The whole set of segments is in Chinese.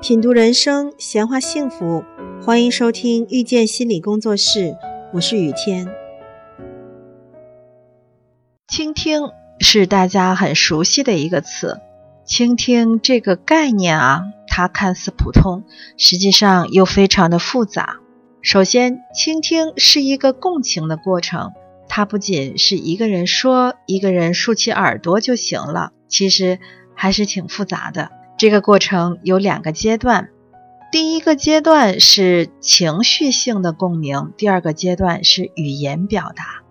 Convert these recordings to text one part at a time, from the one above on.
品读人生，闲话幸福，欢迎收听遇见心理工作室，我是雨天。倾听是大家很熟悉的一个词，倾听这个概念啊，它看似普通，实际上又非常的复杂。首先，倾听是一个共情的过程，它不仅是一个人说，一个人竖起耳朵就行了，其实还是挺复杂的。这个过程有两个阶段，第一个阶段是情绪性的共鸣，第二个阶段是语言表达。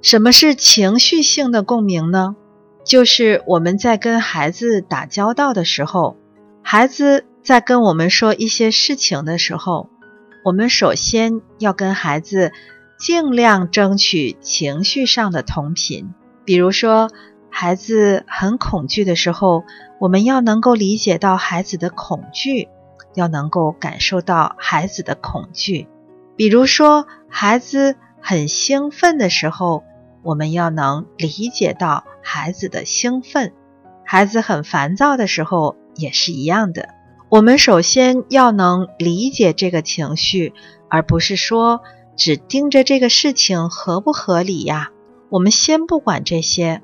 什么是情绪性的共鸣呢？就是我们在跟孩子打交道的时候，孩子在跟我们说一些事情的时候，我们首先要跟孩子尽量争取情绪上的同频，比如说。孩子很恐惧的时候，我们要能够理解到孩子的恐惧，要能够感受到孩子的恐惧。比如说，孩子很兴奋的时候，我们要能理解到孩子的兴奋；孩子很烦躁的时候也是一样的。我们首先要能理解这个情绪，而不是说只盯着这个事情合不合理呀。我们先不管这些。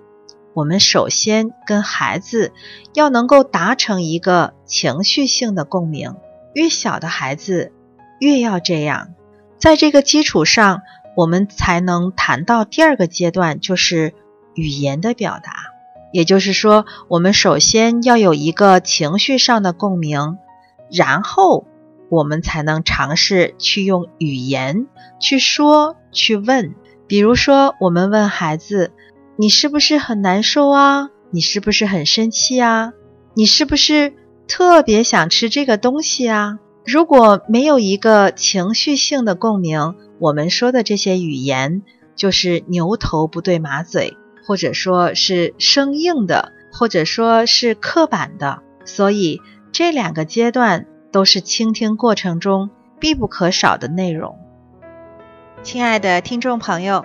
我们首先跟孩子要能够达成一个情绪性的共鸣，越小的孩子越要这样。在这个基础上，我们才能谈到第二个阶段，就是语言的表达。也就是说，我们首先要有一个情绪上的共鸣，然后我们才能尝试去用语言去说、去问。比如说，我们问孩子。你是不是很难受啊？你是不是很生气啊？你是不是特别想吃这个东西啊？如果没有一个情绪性的共鸣，我们说的这些语言就是牛头不对马嘴，或者说是生硬的，或者说是刻板的。所以这两个阶段都是倾听过程中必不可少的内容。亲爱的听众朋友。